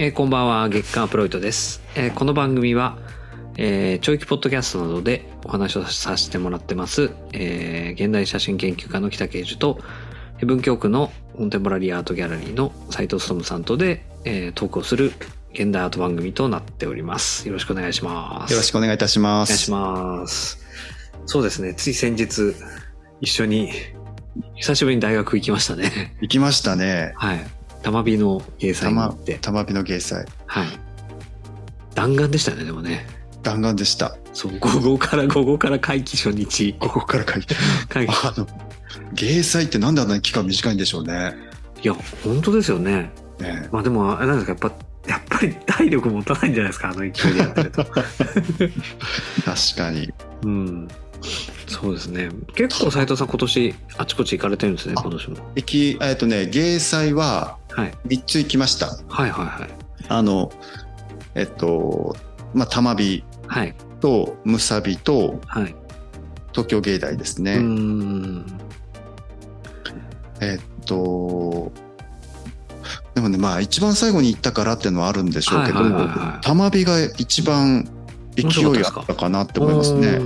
えーこんばんは、月刊アプロイトです。えーこの番組は、えー、長期ポッドキャストなどでお話をさせてもらってます、えー現代写真研究家の北啓樹と、えー文京区のコンテンポラリーアートギャラリーの斉藤勉さんとで、えートークをする現代アート番組となっております。よろしくお願いします。よろしくお願いいたします。お願いします。そうですね、つい先日、一緒に、久しぶりに大学行きましたね。行きましたね。はい。玉美の芸祭に行って。玉火の芸祭。はい。弾丸でしたね、でもね。弾丸でした。そう、午後から午後から会期初日。ここから書いて。会期。あの、芸祭ってなんであんなに期間短いんでしょうね。いや、本当ですよね。ねまあでも、あれなんですか、やっぱ、やっぱり体力持たないんじゃないですか、あの勢いでやってると。確かに。うん。そうですね。結構斉藤さん今年あちこち行かれてるんですね、あ今年も。行き、えっとね、芸祭ははい。3つ行きました。はいはいはい。あの、えっと、まあ、玉火はい。と、むさびと、はい。東京芸大ですね。うーん。えっと、でもね、まあ、一番最後に行ったからっていうのはあるんでしょうけど、玉火が一番勢いあったかなって思いますね。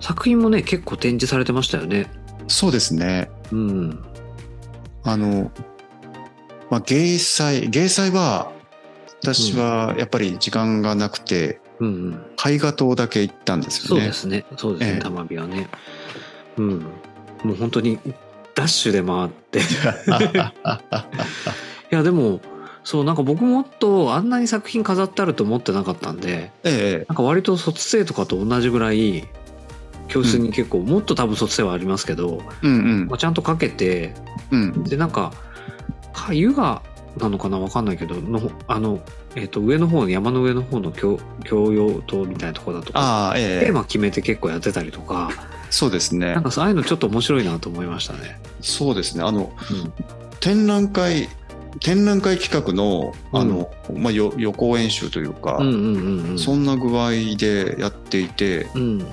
作品もね、結構展示されてましたよね。そうですね。うん。あの、まあ、芸祭、芸祭は、私はやっぱり時間がなくて、うんうん。絵画島だけ行ったんですそよね。うですね。そうですね。ええ玉火はね。うん。もう本当にダッシュで回って。いや、でも、そう、なんか僕もっとあんなに作品飾ってあると思ってなかったんで、ええ、なんか割と卒生とかと同じぐらい、教室に結構、もっと多分卒生はありますけど、うんうんまあ、ちゃんとかけて、うん。で、なんか、か湯がなのかなわかんないけど、のあの、えっ、と、上の方の、山の上の方の教教養塔みたいなところだとか、あええ、ーマ決めて結構やってたりとか、そうですねなん。かそうああいうのちょっと面白いなと思いましたね。そうですね。あの、うん展覧会、展覧会企画の、あの、まあ、よ予行演習というか、うんうんうんうん。そんな具合でやっていて、うん。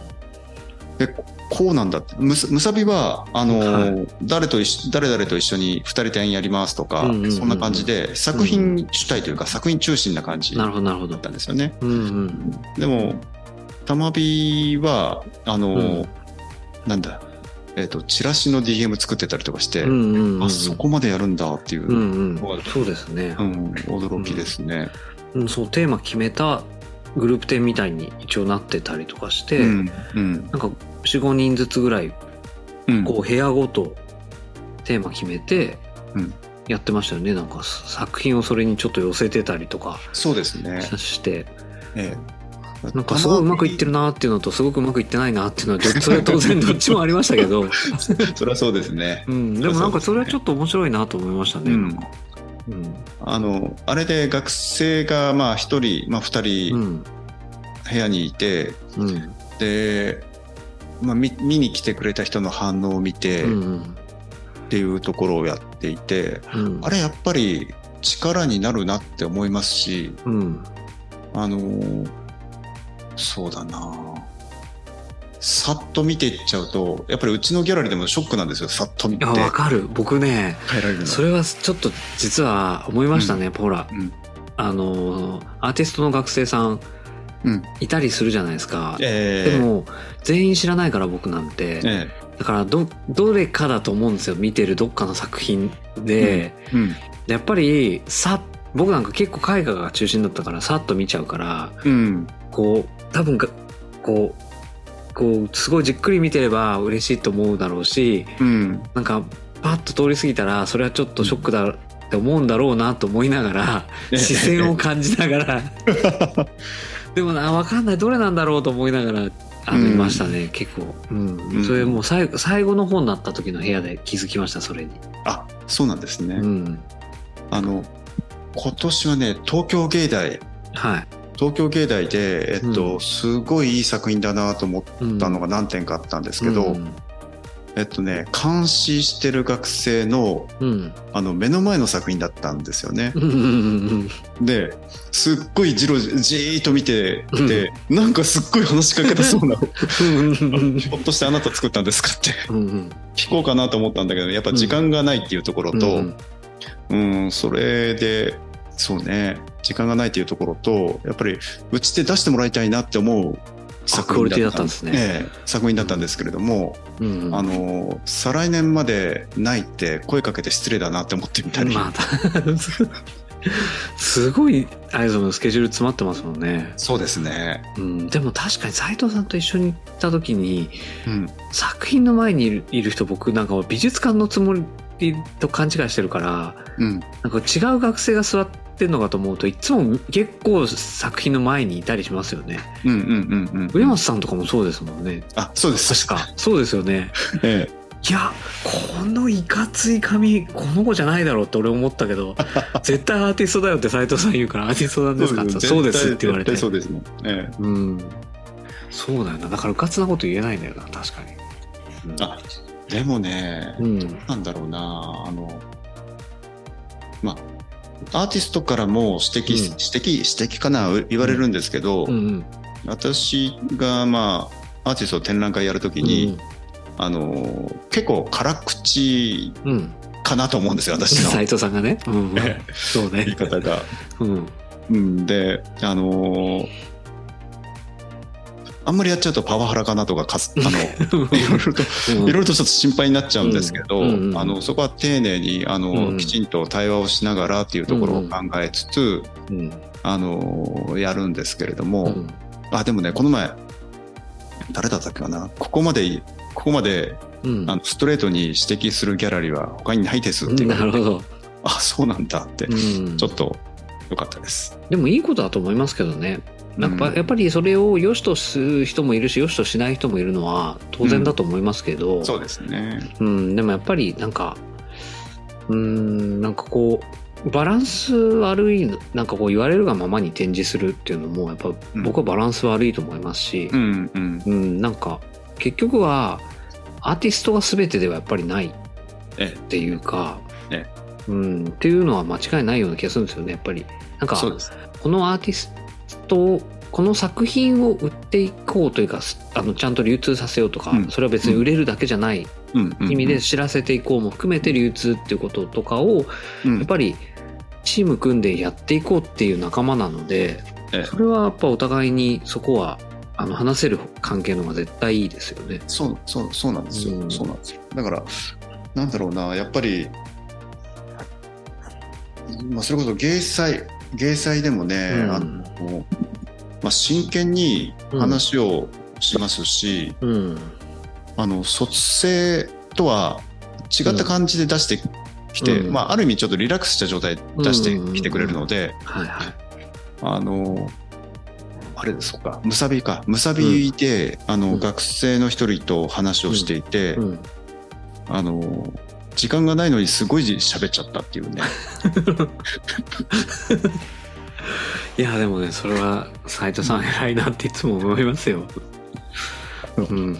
でこうなんだって。むさむさびは、あの、は誰と一緒、誰々と一緒に二人展やりますとか、うんうんうんうんそんな感じで、作品主体というか、作品中心な感じだっ。たんですよね。うんうん。でも、玉火は、あの、うんなんだ、えっ、と、チラシの DM 作ってたりとかして、うんうんうん。あ、そこまでやるんだっていう、ううんんうん。そうですね。驚きですね。うん、そう、テーマ決めたグループ展みたいに一応なってたりとかして、うん、うん、なんか4、5人ずつぐらい、うん。こう部屋ごとテーマ決めてうん、やってましたよね。なんか作品をそれにちょっと寄せてたりとかそうですね。して、ええ、なんかすごいうまくいってるなっていうのとすごくうまくいってないなっていうのは、どそれは当然 どっちもありましたけど、それはそうですね。うん、でもなんかそれはちょっと面白いなと思いましたね。うんうん。あの、あれで学生が、まあ、一人、まあ、二う人ん。部屋にいて、うん。で、まあ、見見に来てくれた人の反応を見てうん。っていうところをやっていて、うん。あれやっぱり力になるなって思いますし、うん。あのーそうだなさっと見ていっちゃうと、やっぱりうちのギャラリーでもショックなんですよ、さっと見て。いや、わかる。僕ね。それはちょっと実は思いましたね、ほら。うんあの、アーティストの学生さんうん。いたりするじゃないですか。ええでも、全員知らないから僕なんて。えだから、ど、どれかだと思うんですよ。見てるどっかの作品で。えうん。でやっぱり、さ、僕なんか結構絵画が中心だったから、さっと見ちゃうから、うん。こう、多分が、こう、こう、すごいじっくり見てれば嬉しいと思うだろうし、うん。なんか、パッと通り過ぎたら、それはちょっとショックだって思うんだろうなと思いながら、視線を感じながら、でもな、わかんない、どれなんだろうと思いながら、あの、うんいましたね、結構。うん。うんそれもう最後、最後の方になった時の部屋で気づきました、それに。あ、そうなんですね。うん。あの、今年はね、東京芸大、はい。東京芸大で、えっと、うんすごいいい作品だなと思っうんたのが何点かあったんですけど、うん。えっとね、監視してる学生の、うん。あの、目の前の作品だったんですよね。うんうんうんで、すっごいじろじーっと見てて、なんかすっごい話しかけたそうな、うん。ひょっとしてあなた作ったんですかってうんうん。聞こうかなと思ったんだけど、やっぱ時間がないっていうところと、うんうん、それで、そうね、時間がないというところと、やっぱりうちで出してもらいたいなって思う作品だったんですねええ作品だったんですけれども、うんうんあの、再来年までないって声かけて失礼だなって思ってみたり。まあ、すごい、あれですもんスケジュール詰まってますもんね。そうですね。うん、でも確かに斉藤さんと一緒に行った時に、うん。作品の前にいるいる人僕なんか美術館のつもりと勘違いしてるから、うん。なんか違う学生が座ってんのかと思うといつも結構作品の前にいたりしますよね。うんうんうんうん。上松さんとかもそうですもんね。あ、そうです。確か。そうですよね。えいや、このいかつい髪、この子じゃないだろうって俺思ったけど、絶対アーティストだよって斉藤さん言うから、アーティストなんえ。ですか？ってそうですって言われて。そうですね。ええ。うん。そうだよな。だからうかつなこと言えないんだよな、確かに。うんあでもね、うん。なんだろうな、あの、まあ、アーティストからも指摘、うん指摘、指摘かな、言われるんですけど、うんうん。私がまあ、アーティスト展覧会やるときに、あの、結構辛口。かなと思うんですよ、私の 斉藤さんがね。うん そうね言い。方が。うん。うん、で、あのあんまりやっちゃうとパワハラかなとかかす、あの、いろいろと、いろいろとちょっと心配になっちゃうんですけど、うんうんうんあの、そこは丁寧に、あの、うんきちんと対話をしながらっていうところを考えつつ、うん。あの、やるんですけれども、うんあ、でもね、この前、誰だったっけかな、ここまで、ここまで、うん。あのストレートに指摘するギャラリーは他にないですって言われて、なるほど。あ、そうなんだって、うんちょっと良かったです。でもいいことだと思いますけどね。なんかうんやっぱりそれを良しとする人もいるし良しとしない人もいるのは当然だと思いますけど、そうですね。うん、でもやっぱりなんか、うん、なんかこう、バランス悪い、なんかこう言われるがままに展示するっていうのも、やっぱうん僕はバランス悪いと思いますしう、んうん。うん、なんか結局はアーティストが全てではやっぱりないえっていうか、えうん、っていうのは間違いないような気がするんですよね、やっぱり。なんか、そうです。このアーティストをこの作品を売っていこうというかあのちゃんと流通させようとか、うん。それは別に売れるだけじゃない意味で知らせていこうも含めて流通っていうこととかをうん。やっぱりチーム組んでやっていこうっていう仲間なのでええ。それはやっぱお互いにそこはあの話せる関係の方が絶対いいですよね。そう、そう、そうなんですよ。うん。そうなんですよ。だから、なんだろうな、やっぱり、まあ、それこそ芸祭、芸祭でもね、うん。あの、まあ、真剣に話をしますし、うん。あの、卒生とは違った感じで出してきて、うん。まあ、ある意味ちょっとリラックスした状態で出してきてくれるので。あの、あれですか、むさびか。むさびで、あの、うん。学生の一人と話をしていて、うん、あの、時間がないのにすごい喋っちゃったっていうね。いやでもねそれは斉藤さん偉いなっていつも思いますよ。うん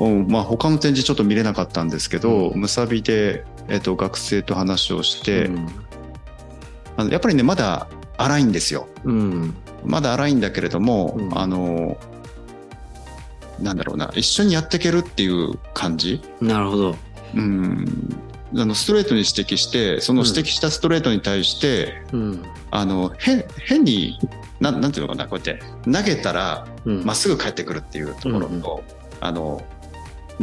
うん、まあ他の展示ちょっと見れなかったんですけど、うんむさびで、えっと、学生と話をして、うんあのやっぱりね、まだ荒いんですよ。うんまだ荒いんだけれども、うんあの、なんだろうな、一緒にやっていけるっていう感じ。なるほど。うん。あの、ストレートに指摘して、その指摘したストレートに対して、うん。あの、変、変に、なん、なんていうのかな、こうやって、投げたら、うん。まっすぐ帰ってくるっていうところと、あの、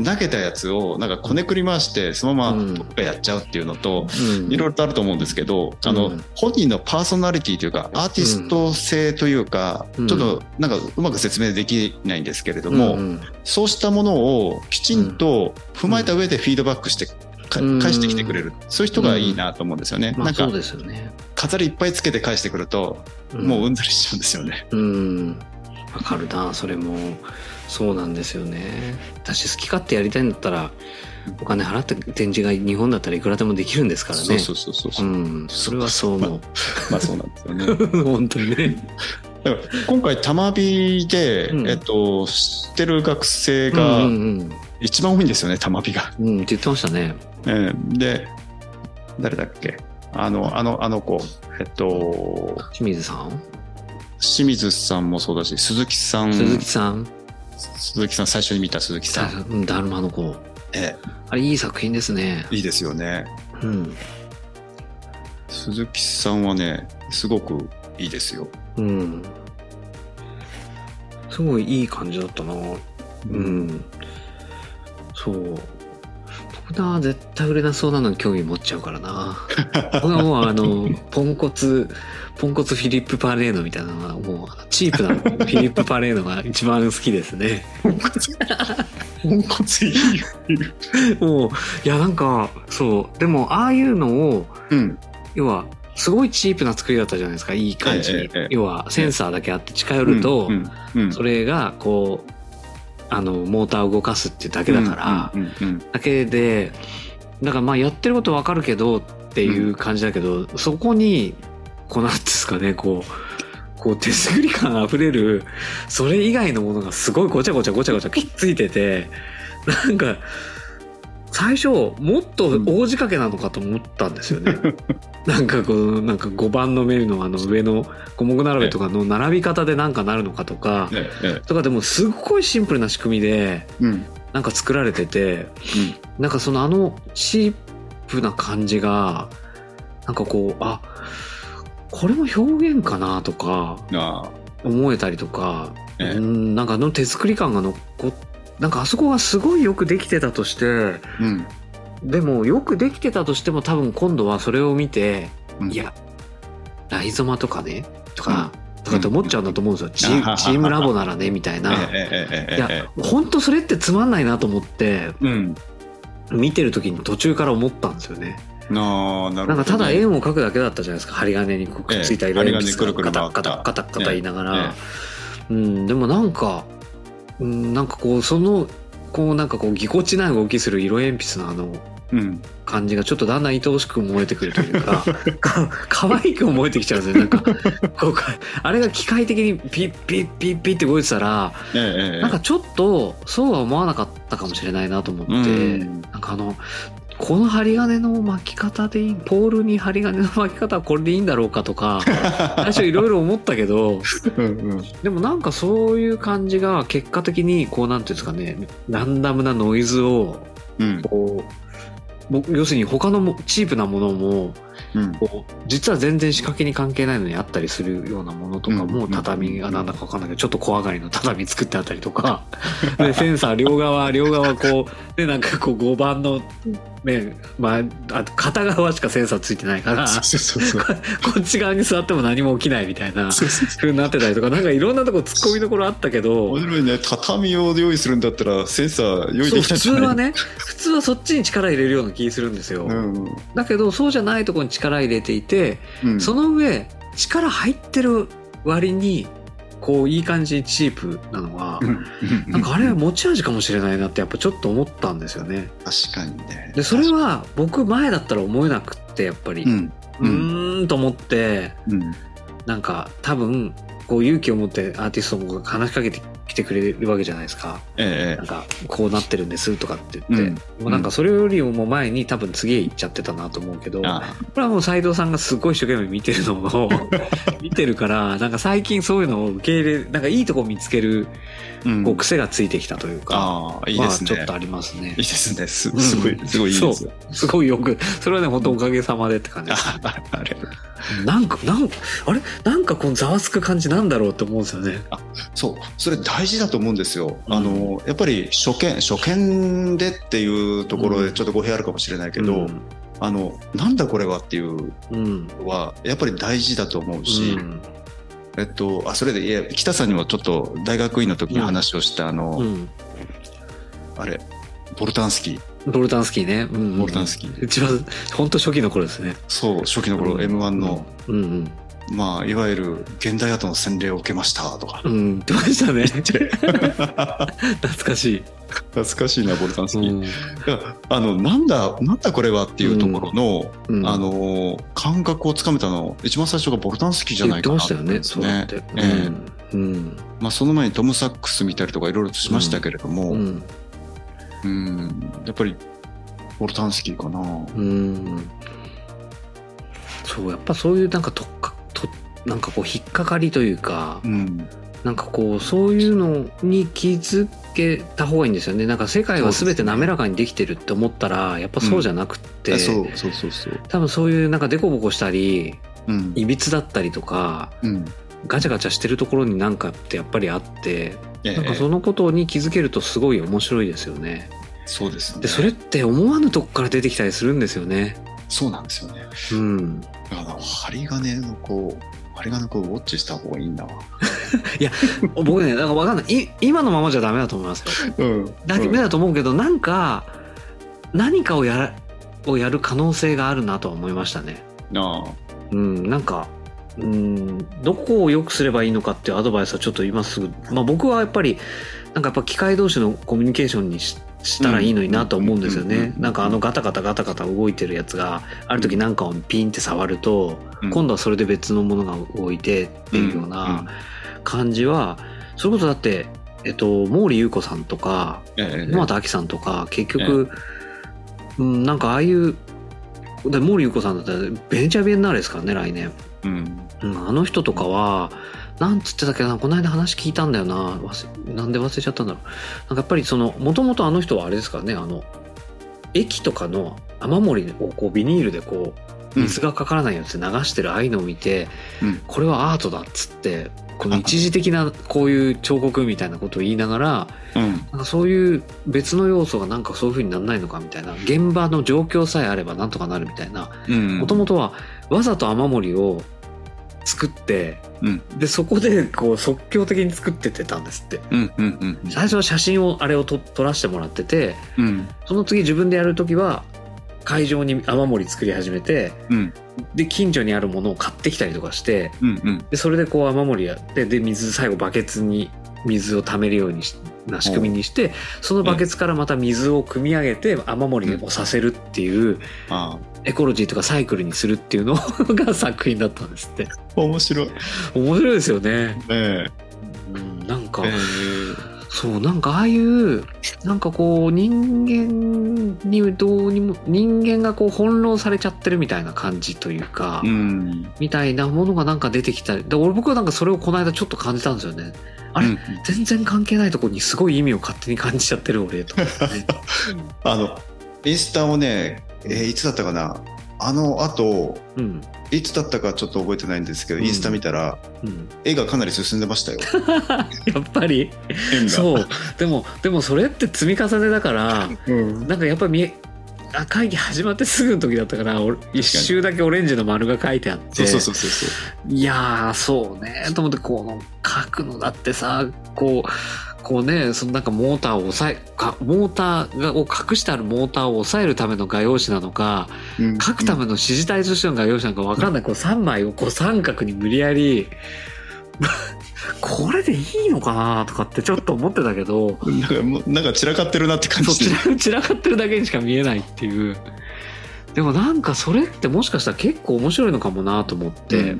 投げたやつを、なんかこねくり回して、そのままどっかやっちゃうっていうのと、うん。いろいろとあると思うんですけど、あの、うん。本人のパーソナリティというか、アーティスト性というか、うん。ちょっとなんかうまく説明できないんですけれども、うんそうしたものをきちんと踏まえた上でフィードバックして、返してきてくれる。そういう人がいいなと思うんですよね。なんか。飾りいっぱいつけて返してくると、もううんざりしちゃうんですよね。うん。わかるなそれもそうなんですよね。私好き勝手やりたいんだったらお金払って展示が日本だったらいくらでもできるんですからね。そうそうそうそうそう。う。ん。それはそう思まあそうなんですよね。う 本当に。ねだから今回、玉火で、うん。えっと、知ってる学生うがん一番多いんですよね、玉火が。うんうんって言ってましたね。ええ。で、誰だっけ？あの、あの、あの子、えっと、清水さん？清水さんもそうだし、鈴木さん、鈴木さん鈴木さん、最初に見た鈴木さん。うんだるまの子えあれいい作品ですねえいいですよね。うん鈴木さんはね、すごくいいですよ。うん。すごいいい感じだったな。うん。そう。僕な、絶対売れなそうなのに興味持っちゃうからな。僕はもうあの、ポンコツ、ポンコツフィリップ・パレーノみたいなのが、もうチープなフィリップ・パレーノが一番好きですね。ポンコツ。ポンコツいいよ。もう、いやなんか、そう。でも、ああいうのを、うん。要は、すごいチープな作りだったじゃないですか、いい感じに。要は、センサーだけあって近寄ると、それが、こう、あの、モーターを動かすっていうだけだから、うんうんだけで、だからまあやってることわかるけどっていう感じだけど、そこに、こうなんですかね、こう、こう手作り感あふれる、それ以外のものがすごいごちゃごちゃごちゃごちゃきっついてて、なんか、最初、もっと大仕掛けなのかと思ったんですよね。なんかこう、なんか5番の目のあの上の五目並べとかの並び方でなんかなるのかとか、えええとかでもすっごいシンプルな仕組みで、なんか作られてて、なんかそのあのチープな感じが、なんかこう、あ、これも表現かなとか思えたりとか、ええ。うん、なんかあの手作り感が残っ、なんかあそこがすごいよくできてたとして、うんでもよくできてたとしても多分今度はそれを見て、うんいや、ライゾマとかね、とか、とかってうん思っちゃうんだと思うんですよ。チうん ームラボならね、みたいな。ええええええいやえ、本当それってつまんないなと思って、えうん見てる時に途中から思ったんですよね。なあなね、なんかただ円を描くだけだったじゃないですか。針金にくっついた色鉛筆ええ針金くるくる回ったガタッガタッガタッガタ言いながらえ。うん、でもなんか、うん、なんかこう、その、こうなんかこうぎこちない動きする色鉛筆のあのうん。感じがちょっとだんだん愛おしく思えてくるというか、か可愛く思えてきちゃうんですよ。なんか、こうか、あれが機械的にピッピッピッピッって動いてたら、ええええ。なんかちょっとそうは思わなかったかもしれないなと思って、うん。なんかあのこの針金の巻き方でいいポールに針金の巻き方はこれでいいんだろうかとか 最初いろいろ思ったけどうんうん。でもなんかそういう感じが結果的にこうなんていうんですかねランダムなノイズをうん。こう僕要するに他のもチープなものもうん。こう実は全然仕掛けに関係ないのにあったりするようなものとかもうん畳がなんだかわかんないけどちょっと小上がりの畳作ってあったりとか。でセンサー両側両側こうでなんかこう5番のねまああと片側しかセンサーついてないから。そうそうそう。こっち側に座っても何も起きないみたいなそうになってたりとか。なんかいろんなとこ突っ込みどころあったけど面白いね畳を用意するんだったらセンサー用意できたんじゃない通はね普通はそっちに力入れるような気するんですよ、うん。だけどそうじゃないところに力入れていてうん。その上力入ってる割にこういい感じにチープなのが、うん。なんかあれは持ち味かもしれないなってやっぱちょっと思ったんですよね。確かにね。でそれは僕前だったら思えなくってやっぱり、ううん。ーんと思ってうん。なんか多分こう勇気を持ってアーティストも話しかけてきてくれるわけじゃないですか。ええ。なんかこうなってるんですとかって言って、うん。もうなんかそれよりも前に多分次へ行っちゃってたなと思うけど、あこれはもう斎藤さんがすごい一生懸命見てるのを 見てるからなんか最近そういうのを受け入れなんかいいとこ見つけるうんこう癖がついてきたというか、ああいいですね。まあちょっとありますね。いいですね。すうん。すごいすごいいいです。よすごいよくそれはね本当おかげさまでって感じですあ あれ。なんかなんあれ？なんかこのざわつく感じなんだろうって思うんですよね。そう。それ大事だと思うんですよ、うん。あのやっぱり初見初見でっていうところでちょっと語弊あるかもしれないけど、うん。あのなんだこれはっていうはやっぱり大事だと思うし、うん。えっとあそれでいや北さんにもちょっと大学院の時に話をした、あの、うん。あれボルタンスキー。ボルタンスキーね、うん。うんボルタンスキー、一番本当初期の頃ですね。そう初期の頃、うん m 1の、うんうんまあいわゆる現代アートの洗礼を受けましたとか、うん言ってましたね。懐かしい、懐かしいなボルタンスキー、うん。あのなんだなんだこれはっていうところの、うん。あの感覚をつかめたの一番最初がボルタンスキーじゃないかな言って。ましたよねそうやって、ええ。うん。うん。まあ、その前にトム・サックス見たりとかいろいろとしましたけれども、ううんんやっぱりボルタンスキーかな、うん。そうやっぱそういうなんかとっかとなんかこう引っかかりというか、うんなんかこうそういうのに気づけた方がいいんですよねなんか世界は全て滑らかにできてるって思ったらやっぱそうじゃなくって、あそうそうそうそう。多分そういうなんかデコボコしたりうん。いびつだったりとかうん。ガチャガチャしてるところになんかってやっぱりあってええなんかそのことに気づけるとすごい面白いですよね。そうですね。でそれって思わぬとこから出てきたりするんですよね。そうなんですよね。うん。だから針金のこう、針金こうウォッチした方がいいんだわ。僕ねなんかわかんないい今のままじゃダメだと思いますよ。うん。だけだと思うけどなんか何かをやらをやる可能性があるなとは思いましたね。ああ。うん、なんか、うん、どこを良くすればいいのかっていうアドバイスはちょっと今すぐ、まあ僕はやっぱり、なんかやっぱ機械同士のコミュニケーションにししたらいいのになと思うんですよね。なんかあのガタガタガタガタ動いてるやつが、ある時なんかをピンって触ると、うん今度はそれで別のものが動いてっていうような感じは、それこそだって、えっと、毛利優子さんとか、ええ野俣亜紀さんとか、結局、うん、なんかああいう、で毛利優子さんだったらベネチアビエンナーレですからね、来年。うん。うん、あの人とかは、なんつってたっけな、この間話聞いたんだよな。なんで忘れちゃったんだろう。なんかやっぱりその、もともとあの人はあれですからね、あの、駅とかの雨漏りをこうビニールでこう、水がかからないように流してるああいうのを見て、うんこれはアートだっつって、この一時的なこういう彫刻みたいなことを言いながら、うん。なんかそういう別の要素がなんかそういう風にならないのかみたいな、現場の状況さえあればなんとかなるみたいな、うん。もともとはわざと雨漏りを作って、うん。で、そこでこう即興的に作ってってたんですって。うん。うん。うん。最初は写真を、あれをと撮らせてもらってて、うん。その次自分でやるときは、会場に雨漏り作り始めて、うん。で、近所にあるものを買ってきたりとかして、うん。うん。で、それでこう雨漏りやって、で、水、最後バケツに水を溜めるようにしな仕組みにして、そのバケツからまた水を汲み上げて雨漏りをさせるっていう、あエコロジーとかサイクルにするっていうの が作品だったんですって。あ。面白い。面白いですよね。えうん、なんか、え。えそう、なんかああいう、なんかこう人間にどうにも、人間がこう翻弄されちゃってるみたいな感じというか、え。うん。みたいなものがなんか出てきたり、で俺僕はなんかそれをこの間ちょっと感じたんですよね。あれ、うん全然関係ないところにすごい意味を勝手に感じちゃってる俺と。あの、インスタをね、えーいつだったかな？あの後、うん。いつだったかちょっと覚えてないんですけど、うんインスタ見たら、うん。絵がかなり進んでましたよ。やっぱり？そう。でも、でもそれって積み重ねだから、うん。なんかやっぱ見え、あ会議始まってすぐの時だったから、俺一周だけオレンジの丸が書いてあって、そうそうそうそう。いやー、そうね、と思って、この書くのだってさ、こう、こうね、そのなんかモーターを抑え、かモーターがを隠してあるモーターを抑えるための画用紙なのか、うん。書くための指示体としての画用紙なのか分かんない、こう3枚をこう三角に無理やり、これでいいのかなとかってちょっと思ってたけど、なんかもうなんか散らかってるなって感そうじで。散ら 散らかってるだけにしか見えないっていう。でもなんかそれってもしかしたら結構面白いのかもなと思って、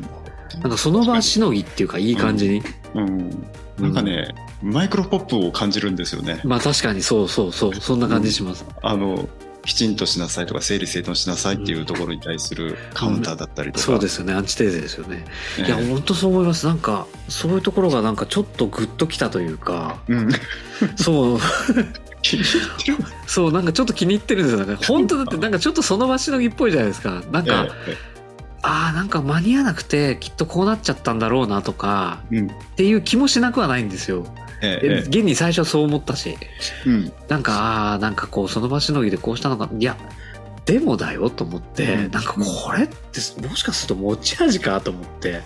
なんかその場しのぎっていうかいい感じに。うん。なんかね、マイクロポップを感じるんですよね。まあ確かにそうそうそう、そんな感じします。あの、きちんとしなさいとか、整理整頓しなさいっていうところに対するカウンターだったりとか。そうですよね、アンチテーゼですよね。ねいや、本当そう思います。なんか、そういうところがなんかちょっとグッときたというか、うん。そう。そう、なんかちょっと気に入ってるんですよね。本当だってなんかちょっとその場しのぎっぽいじゃないですか。なんか、えああ、なんか間に合わなくてきっとこうなっちゃったんだろうなとか、えうん。っていう気もしなくはないんですよ。えでえ現に最初はそう思ったし。うん。なんか、ああ、なんかこう、その場しのぎでこうしたのか、いや、でもだよと思って、うんなんかこれってもしかすると持ち味かと思って、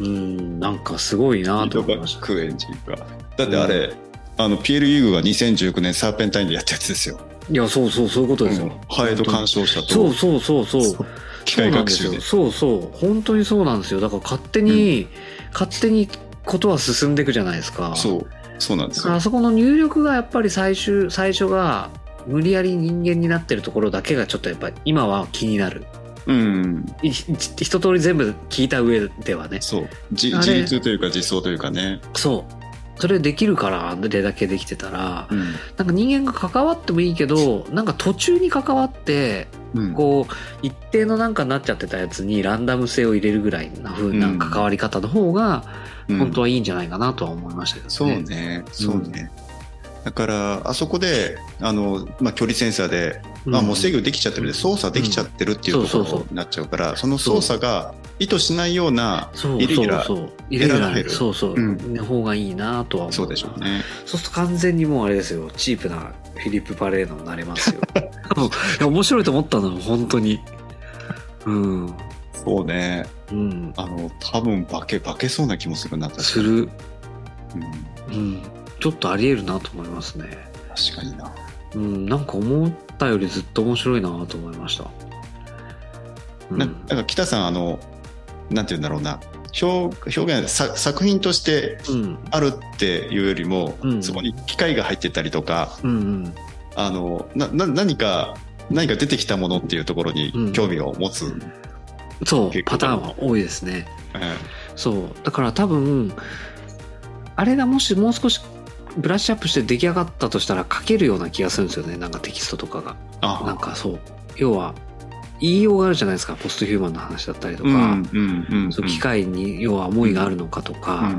うん、なんかすごいなと思いましエンジが。だってあれ、あの、ピエール・ユーグが2019年サーペンタインでやったやつですよ。いや、そうそう、そういうことですよ。ハエド鑑賞者とそうそうそうそう。機械学習で。そうそう。本当にそうなんですよ。だから勝手に、勝手にことは進んでいくじゃないですか。そう。そうなんですあ。そこの入力がやっぱり最終、最初が無理やり人間になってるところだけがちょっとやっぱり今は気になる。うん。い一通り全部聞いた上ではね。そう。自立というか実装というかね。そう。それできるから、あれだけできてたら、うん。なんか人間が関わってもいいけど、なんか途中に関わって、うん。こう、一定のなんかになっちゃってたやつにランダム性を入れるぐらいな風な関わり方の方が、うん本当はいいんじゃないかなとは思いましたけどね。そうね。そうね。だから、あそこで、あの、まあ、距離センサーで、まあ、もう制御できちゃってるんで、操作できちゃってるっていうところになっちゃうから、その操作が意図しないような、そう。イレギュラーイレギュラそうそう、うん。の方がいいなとは思う。そうでしょうね。そうすると完全にもうあれですよ。チープなフィリップ・パレードになれますよ。面白いと思ったの本当に。うんそうね。うん。あの、多分化け、化けそうな気もするな。する。うん、うん。ちょっとありえるなと思いますね。確かにな。うん。なんか思ったよりずっと面白いなと思いました、うん、ななんか北さん、あの、なんて言うんだろうな。表表現さ作品としてうん。あるっていうよりも、うん。そこに機械が入ってたりとかうんうん。あのなな何か何か出てきたものっていうところにうん。興味を持つ、そうパターンは多いですね。えそう。だから多分あれがもしもう少しブラッシュアップして出来上がったとしたら書けるような気がするんですよね。なんかテキストとかが。なんかそう。要は言いようがあるじゃないですか。ポストヒューマンの話だったりとか、うんうんうんそう機械に要は思いがあるのかとか、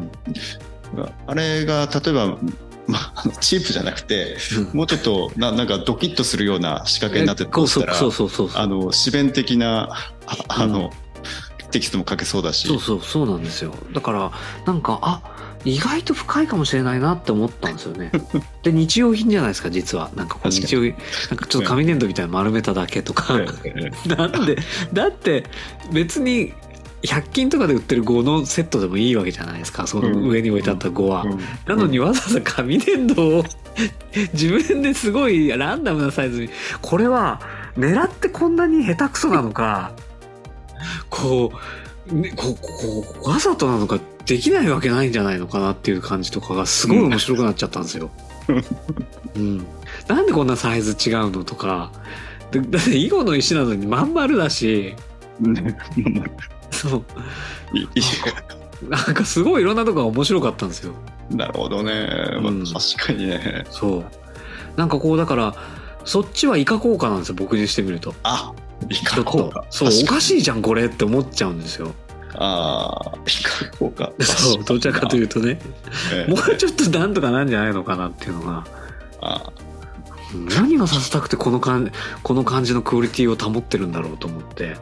うん。あれが例えば、まあ、チープじゃなくてうん。もうちょっとななんかドキッとするような仕掛けになってたらそうそうそうあの自弁的なああの、テキストも書けそうだし。そうそうそうなんですよ。だからなんかあ意外と深いかもしれないなって思ったんですよね。で日用品じゃないですか実は。なんかこう日用品なんかちょっと紙粘土みたいなの丸めただけとか、なんでだって別に100均とかで売ってる5のセットでもいいわけじゃないですか。その上に置いてあった5は、なのにわざわざ紙粘土を 自分ですごいランダムなサイズに。これは狙ってこんなに下手くそなのか こう,、ね、こうこうわざとなのかできないわけないんじゃないのかなっていう感じとかがすごい面白くなっちゃったんですよ。うん、なんでこんなサイズ違うのとか。でだって囲碁の石なのにまん丸だし。ねそうなんかすごいいろんなとこが面白かったんですよ。なるほどね、まあうん確かにねそう。なんかこうだから、そっちはイカ効果なんですよ、僕にしてみると。あイカ効果。そう、おかしいいじゃん、これって思っちゃうんですよ。ああイカ効果 そう、どちらかというとね、ええもうちょっとなんとかなんじゃないのかなっていうのが、あうん何がさせたくてこの感この感じのクオリティを保ってるんだろうと思って。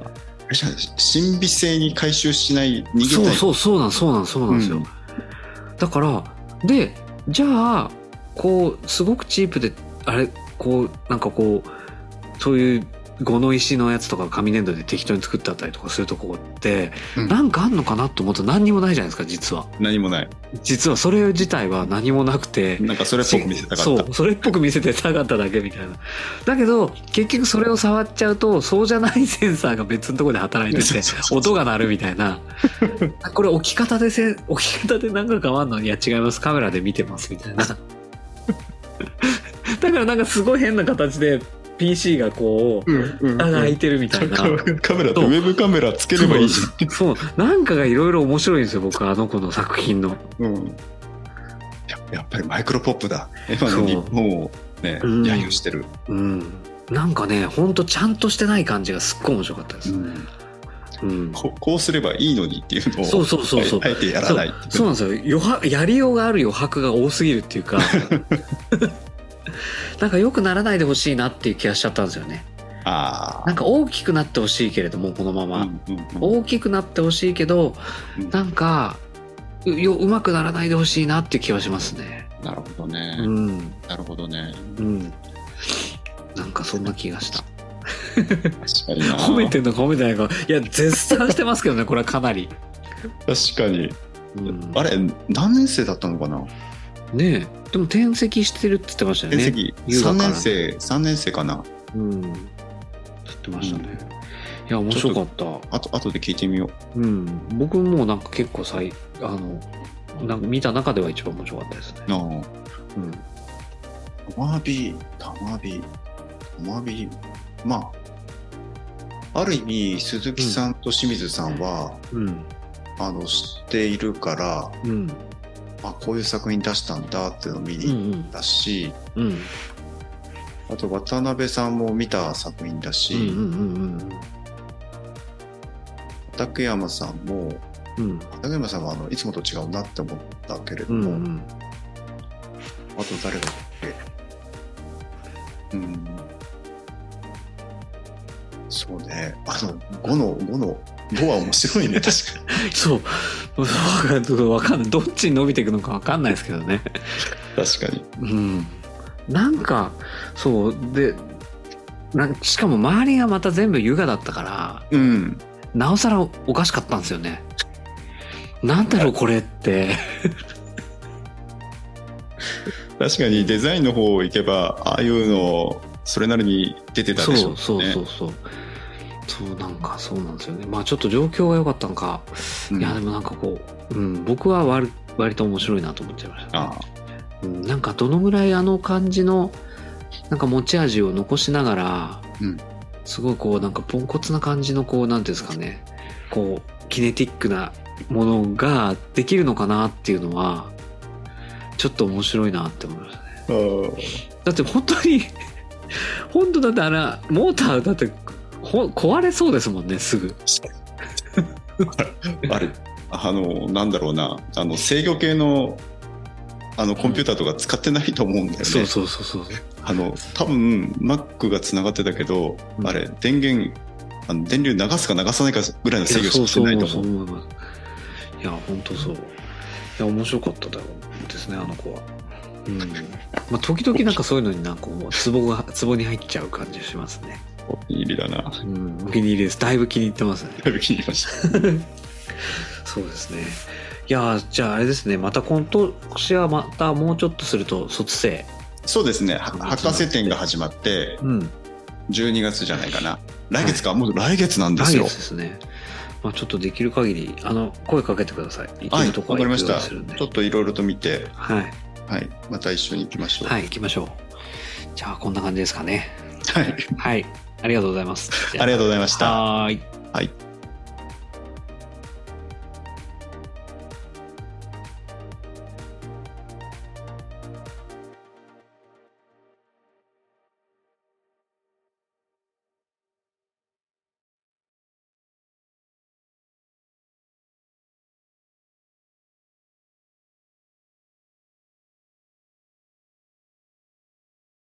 神秘性に回収しない逃げそうたいそうそうなんそうなんそうなんですよ。うん。だから、で、じゃあ、こう、すごくチープで、あれ、こう、なんかこう、そういう、碁の石のやつとか紙粘土で適当に作ってあったりとかするとこって、うんなんかあんのかなと思ったら何にもないじゃないですか、実は。何もない実はそれ自体は何もなくて、なんかそれっぽく見せたかったそう、それっぽく見せてたかっただけみたいな。だけど、結局それを触っちゃうと、そうじゃないセンサーが別のところで働いてて 音が鳴るみたいな。これ置き方でせ、置き方で何か変わんの？いや違います。カメラで見てますみたいな。だからなんかすごい変な形で PC がこう、うんうんうん。蓋が開いてるみたいな。カメラとウェブカメラつければいいじそう、なんかがいろいろ面白いんですよ、僕あの子の作品の。ややっぱりマイクロポップだ。今の日本をねう。ん。揶揄してる、うん。なんかね、ほんとちゃんとしてない感じがすっごい面白かったです。うん。ここうすればいいのにっていうのをそうそうそうそう。あえてやらないそう。なんですよ。やりようがある余白が多すぎるっていうか なんか良くならないでほしいなっていう気がしちゃったんですよね。あなんか大きくなってほしいけれどもこのまあ、ま、うんうんうん。大きくなってほしいけどうん。なんかうようまくならないでほしいなっていう気はしますね。なるほどね、うん。なるほどね。うん。なんかそんな気がした。確かにな。褒めてんのか褒めてないのか。いや絶賛してますけどねこれはかなり、確かに、うん、あれ何年生だったのかな？ねえでも転籍してるって言ってましたよね転籍3優雅から年生三年生かなうん。知ってましたね。いや、面白かった。あと後で聞いてみようん。僕もなんか結構最、あの、なんか見た中では一番面白かったですね。うなあうん。たまびたまびたまびまあある意味鈴木さんと清水さんは、うん。あの知っているからうん。あこういう作品出したんだっていうのを見うに行っん。たし、うん。うん。あと渡辺さんも見た作品だし、うん。うん。畠山さんもうん。畠山さんはあのいつもと違うなって思ったけれどうん。うも、ん。あと誰がうん。そうね。あの、5の、5の、5は面白いね、確かに。そう。わかんない。どっちに伸びていくのかわかんないですけどね。確かに。うん。なんか、そう。で、なんしかも周りがまた全部優雅だったから、うん。なおさらおかしかったんですよね。なんだろうこれって。確かにデザインの方行けば、ああいうの、それなりに出てたでしょそううそうそうそう。そうなんかそうなんですよね。まあちょっと状況が良かったのか、うんいやでもなんかこう、うん、僕は割割と面白いなと思っちゃいました、ねあうん。なんかどのぐらいあの感じのなんか持ち味を残しながら、うんすごいこうなんかポンコツな感じのこうなんていうんですかね、こうキネティックなものができるのかなっていうのはちょっと面白いなって思いましたね。あ。だって本当に本当だってあれモーターだってほ壊れそうですもんねすぐ。あれ、あの、なんだろうな、あの、制御系の、あの、コンピューターとか使ってないと思うんだよね。そうそうそうそう。あの、多分、Mac が繋がってたけど、うん。あれ、電源、あの電流流すか流さないかぐらいの制御しかしてないと思う。いや本当そう。いや面白かっただろうですねあの子は。うん。まあ時々なんかそういうのになんかこうツボがツボに入っちゃう感じがしますねお気に入りだな。うんお気に入りですだいぶ気に入ってますねだいぶ気に入りました。そうですねいやーじゃああれですねまた今年はまたもうちょっとすると卒生そうですね。は博士展が始まって、うん12月じゃないかな。来月か、もう来月なんで来すよ。月ですねまあちょっとできる限りあの声かけてください行はい、けるとこは行くわかりました。ようにするんでちょっといろいろと見て、はいはい、また一緒に行きましょう。はい行きましょうじゃあこんな感じですかねはい。はい。ありがとうございます。ありがとうございました。はーい。はい。